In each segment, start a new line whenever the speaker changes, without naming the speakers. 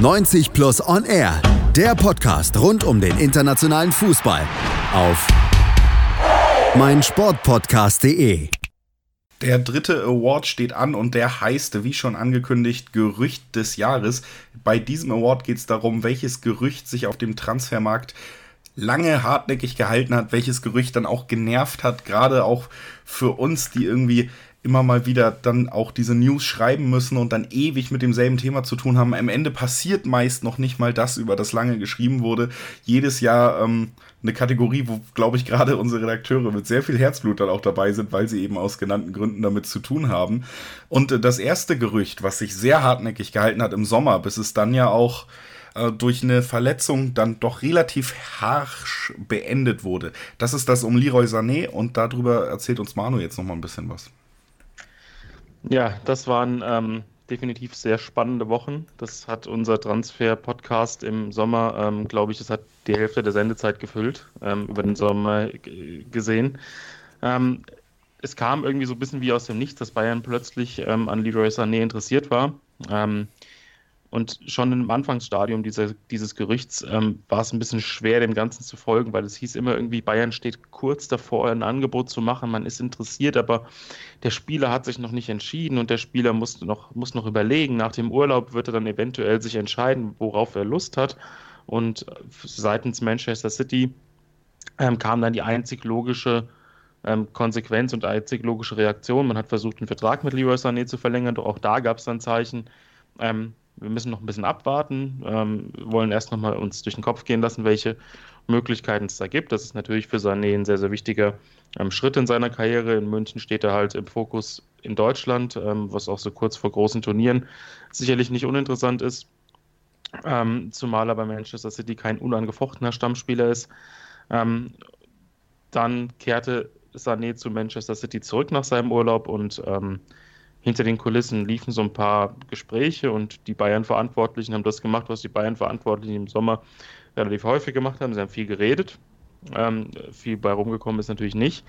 90 Plus On Air, der Podcast rund um den internationalen Fußball auf meinsportpodcast.de.
Der dritte Award steht an und der heißt, wie schon angekündigt, Gerücht des Jahres. Bei diesem Award geht es darum, welches Gerücht sich auf dem Transfermarkt lange hartnäckig gehalten hat, welches Gerücht dann auch genervt hat, gerade auch für uns, die irgendwie immer mal wieder dann auch diese News schreiben müssen und dann ewig mit demselben Thema zu tun haben. Am Ende passiert meist noch nicht mal das, über das lange geschrieben wurde. Jedes Jahr ähm, eine Kategorie, wo, glaube ich, gerade unsere Redakteure mit sehr viel Herzblut dann auch dabei sind, weil sie eben aus genannten Gründen damit zu tun haben. Und äh, das erste Gerücht, was sich sehr hartnäckig gehalten hat im Sommer, bis es dann ja auch äh, durch eine Verletzung dann doch relativ harsch beendet wurde. Das ist das um Leroy Sané und darüber erzählt uns Manu jetzt noch mal ein bisschen was.
Ja, das waren ähm, definitiv sehr spannende Wochen. Das hat unser Transfer-Podcast im Sommer, ähm, glaube ich, das hat die Hälfte der Sendezeit gefüllt, ähm, über den Sommer gesehen. Ähm, es kam irgendwie so ein bisschen wie aus dem Nichts, dass Bayern plötzlich ähm, an Leroy Sané interessiert war. Und schon im Anfangsstadium dieser, dieses Gerüchts ähm, war es ein bisschen schwer, dem Ganzen zu folgen, weil es hieß immer irgendwie, Bayern steht kurz davor, ein Angebot zu machen. Man ist interessiert, aber der Spieler hat sich noch nicht entschieden und der Spieler muss noch, muss noch überlegen. Nach dem Urlaub wird er dann eventuell sich entscheiden, worauf er Lust hat. Und seitens Manchester City ähm, kam dann die einzig logische ähm, Konsequenz und einzig logische Reaktion. Man hat versucht, einen Vertrag mit Leroy Sané zu verlängern, doch auch da gab es dann Zeichen. Ähm, wir müssen noch ein bisschen abwarten, ähm, wollen erst nochmal uns durch den Kopf gehen lassen, welche Möglichkeiten es da gibt. Das ist natürlich für Sané ein sehr, sehr wichtiger ähm, Schritt in seiner Karriere. In München steht er halt im Fokus in Deutschland, ähm, was auch so kurz vor großen Turnieren sicherlich nicht uninteressant ist. Ähm, zumal er bei Manchester City kein unangefochtener Stammspieler ist. Ähm, dann kehrte Sané zu Manchester City zurück nach seinem Urlaub und ähm, hinter den Kulissen liefen so ein paar Gespräche und die Bayern-Verantwortlichen haben das gemacht, was die Bayern-Verantwortlichen im Sommer relativ häufig gemacht haben. Sie haben viel geredet. Ähm, viel bei rumgekommen ist natürlich nicht.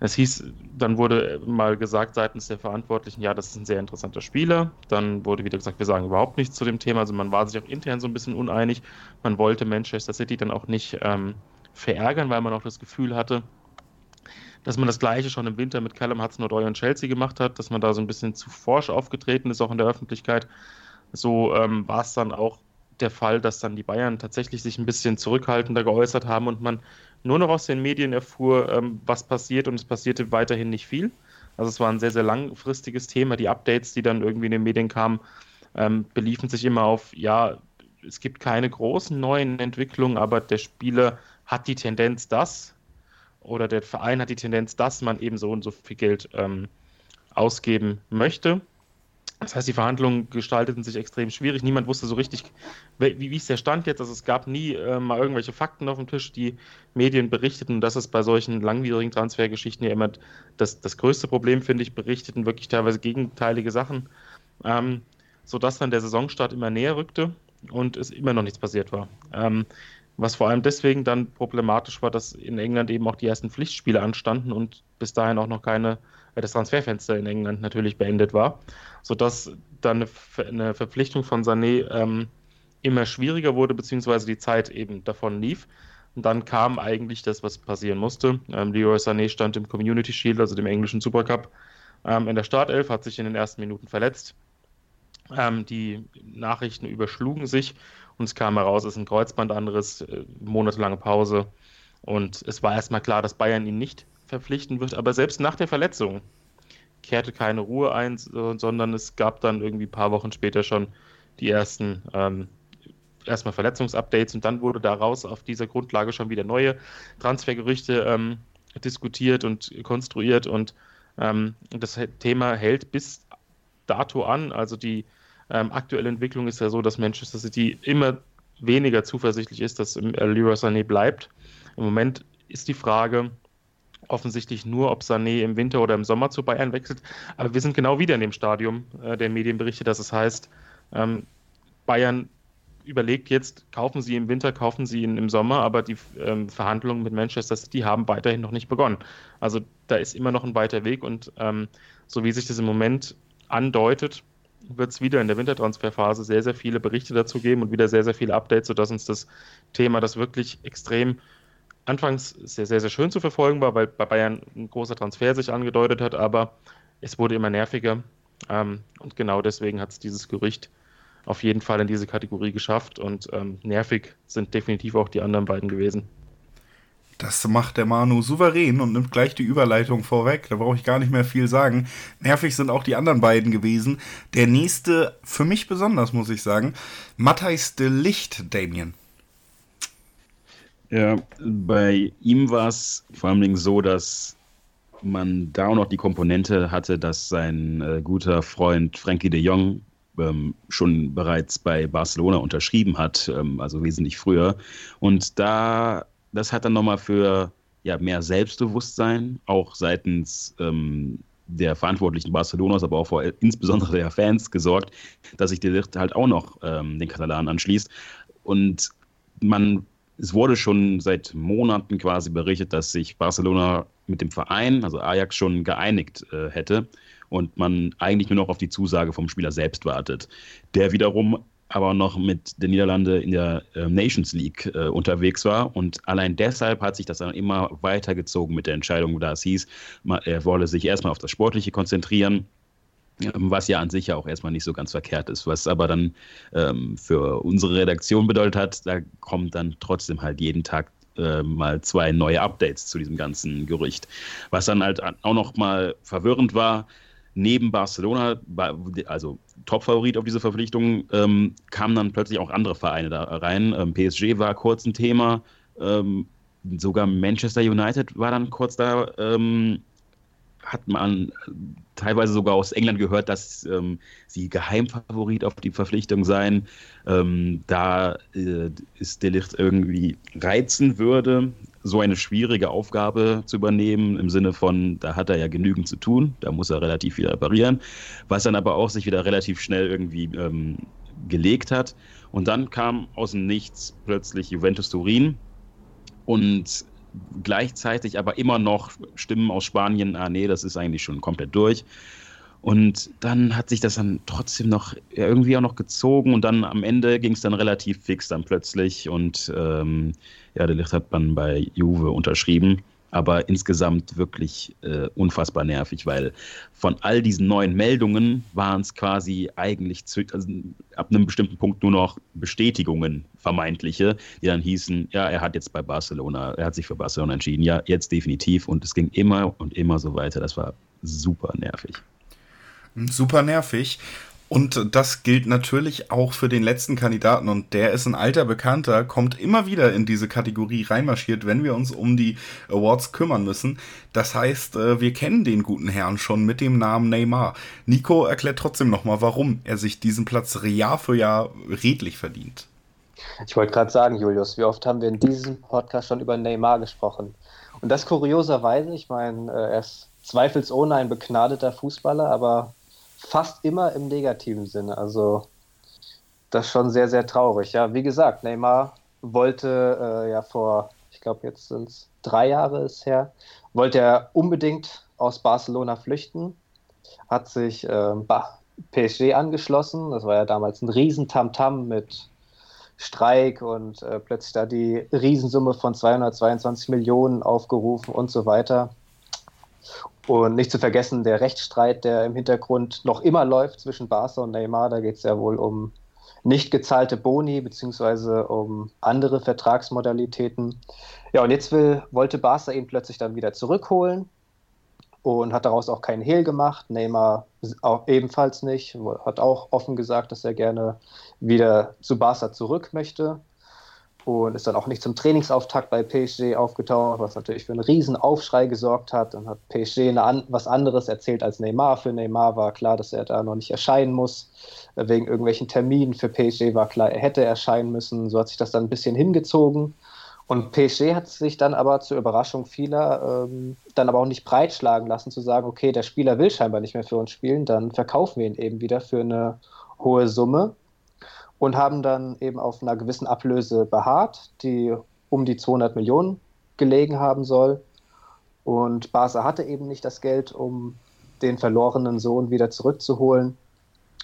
Es hieß, dann wurde mal gesagt seitens der Verantwortlichen, ja, das ist ein sehr interessanter Spieler. Dann wurde wieder gesagt, wir sagen überhaupt nichts zu dem Thema. Also man war sich auch intern so ein bisschen uneinig. Man wollte Manchester City dann auch nicht ähm, verärgern, weil man auch das Gefühl hatte, dass man das Gleiche schon im Winter mit Callum Hudson-Odoi und Chelsea gemacht hat, dass man da so ein bisschen zu forsch aufgetreten ist, auch in der Öffentlichkeit. So ähm, war es dann auch der Fall, dass dann die Bayern tatsächlich sich ein bisschen zurückhaltender geäußert haben und man nur noch aus den Medien erfuhr, ähm, was passiert und es passierte weiterhin nicht viel. Also es war ein sehr, sehr langfristiges Thema. Die Updates, die dann irgendwie in den Medien kamen, ähm, beliefen sich immer auf, ja, es gibt keine großen neuen Entwicklungen, aber der Spieler hat die Tendenz, das oder der Verein hat die Tendenz, dass man eben so und so viel Geld ähm, ausgeben möchte. Das heißt, die Verhandlungen gestalteten sich extrem schwierig. Niemand wusste so richtig, wie, wie ist der Stand jetzt. Also es gab nie äh, mal irgendwelche Fakten auf dem Tisch. Die Medien berichteten, das ist bei solchen langwierigen Transfergeschichten ja immer das, das größte Problem, finde ich, berichteten wirklich teilweise gegenteilige Sachen, ähm, sodass dann der Saisonstart immer näher rückte und es immer noch nichts passiert war. Ähm, was vor allem deswegen dann problematisch war, dass in England eben auch die ersten Pflichtspiele anstanden und bis dahin auch noch keine, äh, das Transferfenster in England natürlich beendet war, sodass dann eine, Verpflichtung von Sané ähm, immer schwieriger wurde, beziehungsweise die Zeit eben davon lief. Und dann kam eigentlich das, was passieren musste. Ähm, Leroy Sané stand im Community Shield, also dem englischen Supercup, ähm, in der Startelf, hat sich in den ersten Minuten verletzt. Ähm, die Nachrichten überschlugen sich und es kam heraus, es ist ein Kreuzbandanriss, äh, monatelange Pause. Und es war erstmal klar, dass Bayern ihn nicht verpflichten wird. Aber selbst nach der Verletzung kehrte keine Ruhe ein, sondern es gab dann irgendwie ein paar Wochen später schon die ersten ähm, erstmal Verletzungsupdates und dann wurde daraus auf dieser Grundlage schon wieder neue Transfergerüchte ähm, diskutiert und konstruiert und ähm, das Thema hält bis dato an. Also die ähm, aktuelle Entwicklung ist ja so, dass Manchester City immer weniger zuversichtlich ist, dass äh, Leroy Sané bleibt. Im Moment ist die Frage offensichtlich nur, ob Sané im Winter oder im Sommer zu Bayern wechselt. Aber wir sind genau wieder in dem Stadium äh, der Medienberichte, dass es heißt, ähm, Bayern überlegt jetzt, kaufen sie im Winter, kaufen sie ihn im Sommer, aber die ähm, Verhandlungen mit Manchester City haben weiterhin noch nicht begonnen. Also da ist immer noch ein weiter Weg und ähm, so wie sich das im Moment andeutet, wird es wieder in der Wintertransferphase sehr, sehr viele Berichte dazu geben und wieder sehr, sehr viele Updates, sodass uns das Thema, das wirklich extrem anfangs sehr, sehr, sehr schön zu verfolgen war, weil bei Bayern ein großer Transfer sich angedeutet hat, aber es wurde immer nerviger. Ähm, und genau deswegen hat es dieses Gerücht auf jeden Fall in diese Kategorie geschafft und ähm, nervig sind definitiv auch die anderen beiden gewesen.
Das macht der Manu souverän und nimmt gleich die Überleitung vorweg. Da brauche ich gar nicht mehr viel sagen. Nervig sind auch die anderen beiden gewesen. Der nächste, für mich besonders, muss ich sagen, Matthijs de Licht, Damien.
Ja, bei ihm war es vor Dingen so, dass man da auch noch die Komponente hatte, dass sein äh, guter Freund Frankie de Jong ähm, schon bereits bei Barcelona unterschrieben hat, ähm, also wesentlich früher. Und da, das hat dann nochmal für ja, mehr Selbstbewusstsein, auch seitens ähm, der Verantwortlichen Barcelonas, aber auch vor insbesondere der Fans gesorgt, dass sich der Licht halt auch noch ähm, den Katalanen anschließt. Und man es wurde schon seit Monaten quasi berichtet, dass sich Barcelona mit dem Verein, also Ajax, schon geeinigt äh, hätte und man eigentlich nur noch auf die Zusage vom Spieler selbst wartet. Der wiederum aber noch mit den Niederlande in der äh, Nations League äh, unterwegs war. Und allein deshalb hat sich das dann immer weitergezogen mit der Entscheidung, da es hieß, man, er wolle sich erstmal auf das Sportliche konzentrieren ähm, was ja an sich ja auch erstmal nicht so ganz verkehrt ist, was aber dann ähm, für unsere Redaktion bedeutet hat, da kommt dann trotzdem halt jeden Tag äh, mal zwei neue Updates zu diesem ganzen Gerücht. Was dann halt auch noch mal verwirrend war, neben Barcelona, also Top-Favorit auf diese Verpflichtung, ähm, kamen dann plötzlich auch andere Vereine da rein. Ähm, PSG war kurz ein Thema, ähm, sogar Manchester United war dann kurz da. Hat man teilweise sogar aus England gehört, dass ähm, sie Geheimfavorit auf die Verpflichtung seien, ähm, da äh, ist Delicht irgendwie reizen würde, so eine schwierige Aufgabe zu übernehmen, im Sinne von, da hat er ja genügend zu tun, da muss er relativ viel reparieren, was dann aber auch sich wieder relativ schnell irgendwie ähm, gelegt hat. Und dann kam aus dem Nichts plötzlich Juventus Turin und gleichzeitig aber immer noch Stimmen aus Spanien, ah nee, das ist eigentlich schon komplett durch. Und dann hat sich das dann trotzdem noch irgendwie auch noch gezogen und dann am Ende ging es dann relativ fix dann plötzlich und ähm, ja, der Licht hat dann bei Juve unterschrieben aber insgesamt wirklich äh, unfassbar nervig, weil von all diesen neuen Meldungen waren es quasi eigentlich zu, also ab einem bestimmten Punkt nur noch Bestätigungen, vermeintliche, die dann hießen, ja, er hat jetzt bei Barcelona, er hat sich für Barcelona entschieden, ja, jetzt definitiv und es ging immer und immer so weiter. Das war super nervig.
Super nervig. Und das gilt natürlich auch für den letzten Kandidaten und der ist ein alter Bekannter, kommt immer wieder in diese Kategorie reinmarschiert, wenn wir uns um die Awards kümmern müssen. Das heißt, äh, wir kennen den guten Herrn schon mit dem Namen Neymar. Nico erklärt trotzdem nochmal, warum er sich diesen Platz Jahr für Jahr redlich verdient.
Ich wollte gerade sagen, Julius, wie oft haben wir in diesem Podcast schon über Neymar gesprochen? Und das kurioserweise, ich meine, äh, er ist zweifelsohne ein begnadeter Fußballer, aber fast immer im negativen Sinne. Also das ist schon sehr, sehr traurig. Ja, wie gesagt, Neymar wollte äh, ja vor, ich glaube, jetzt sind es drei Jahre ist her, wollte er unbedingt aus Barcelona flüchten, hat sich äh, PSG angeschlossen. Das war ja damals ein Riesentamtam mit Streik und äh, plötzlich da die Riesensumme von 222 Millionen aufgerufen und so weiter. Und nicht zu vergessen der Rechtsstreit, der im Hintergrund noch immer läuft zwischen Barca und Neymar. Da geht es ja wohl um nicht gezahlte Boni beziehungsweise um andere Vertragsmodalitäten. Ja, und jetzt will, wollte Barca ihn plötzlich dann wieder zurückholen und hat daraus auch keinen Hehl gemacht. Neymar auch ebenfalls nicht, hat auch offen gesagt, dass er gerne wieder zu Barca zurück möchte und ist dann auch nicht zum Trainingsauftakt bei PSG aufgetaucht, was natürlich für einen riesen Aufschrei gesorgt hat. Dann hat PSG an, was anderes erzählt als Neymar. Für Neymar war klar, dass er da noch nicht erscheinen muss. Wegen irgendwelchen Terminen für PSG war klar, er hätte erscheinen müssen. So hat sich das dann ein bisschen hingezogen. Und PSG hat sich dann aber zur Überraschung vieler ähm, dann aber auch nicht breitschlagen lassen, zu sagen, okay, der Spieler will scheinbar nicht mehr für uns spielen, dann verkaufen wir ihn eben wieder für eine hohe Summe und haben dann eben auf einer gewissen Ablöse beharrt, die um die 200 Millionen gelegen haben soll. Und Barca hatte eben nicht das Geld, um den verlorenen Sohn wieder zurückzuholen.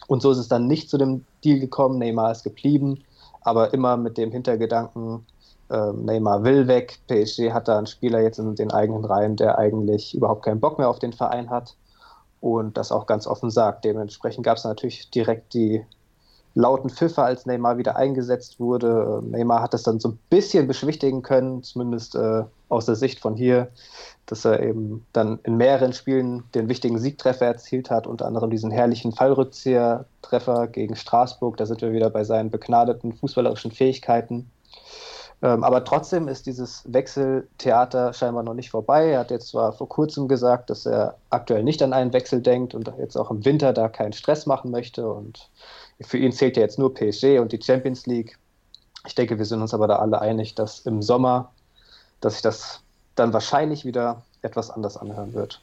Und so ist es dann nicht zu dem Deal gekommen. Neymar ist geblieben, aber immer mit dem Hintergedanken, äh, Neymar will weg. PSG hat da einen Spieler jetzt in den eigenen Reihen, der eigentlich überhaupt keinen Bock mehr auf den Verein hat und das auch ganz offen sagt. Dementsprechend gab es natürlich direkt die lauten Pfiffe, als Neymar wieder eingesetzt wurde. Neymar hat das dann so ein bisschen beschwichtigen können, zumindest äh, aus der Sicht von hier, dass er eben dann in mehreren Spielen den wichtigen Siegtreffer erzielt hat, unter anderem diesen herrlichen Fallrückzieher-Treffer gegen Straßburg. Da sind wir wieder bei seinen begnadeten fußballerischen Fähigkeiten. Ähm, aber trotzdem ist dieses Wechseltheater scheinbar noch nicht vorbei. Er hat jetzt zwar vor kurzem gesagt, dass er aktuell nicht an einen Wechsel denkt und jetzt auch im Winter da keinen Stress machen möchte. Und für ihn zählt ja jetzt nur PSG und die Champions League. Ich denke, wir sind uns aber da alle einig, dass im Sommer, dass sich das dann wahrscheinlich wieder etwas anders anhören wird.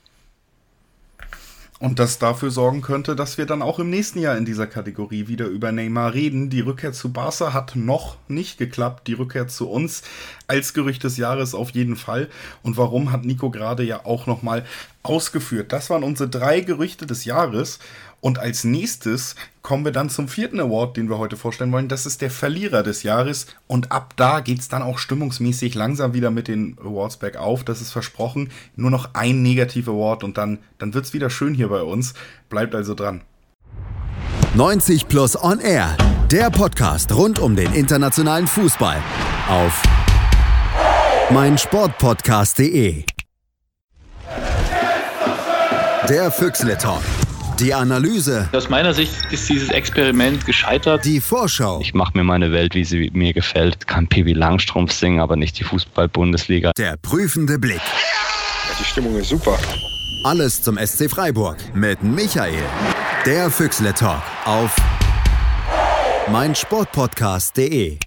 Und das dafür sorgen könnte, dass wir dann auch im nächsten Jahr in dieser Kategorie wieder über Neymar reden. Die Rückkehr zu Barca hat noch nicht geklappt. Die Rückkehr zu uns als Gerücht des Jahres auf jeden Fall. Und warum hat Nico gerade ja auch nochmal ausgeführt. Das waren unsere drei Gerüchte des Jahres. Und als nächstes kommen wir dann zum vierten Award, den wir heute vorstellen wollen. Das ist der Verlierer des Jahres. Und ab da geht es dann auch stimmungsmäßig langsam wieder mit den Awards bergauf. Das ist versprochen. Nur noch ein negativer Award und dann, dann wird es wieder schön hier bei uns. Bleibt also dran.
90 Plus On Air. Der Podcast rund um den internationalen Fußball. Auf meinsportpodcast.de. Der Füchsle Talk. Die Analyse.
Aus meiner Sicht ist dieses Experiment gescheitert.
Die Vorschau.
Ich mache mir meine Welt, wie sie mir gefällt. Kann Pippi Langstrumpf singen, aber nicht die Fußball-Bundesliga.
Der prüfende Blick.
Ja, die Stimmung ist super.
Alles zum SC Freiburg mit Michael. Der Füchsle Talk auf meinsportpodcast.de.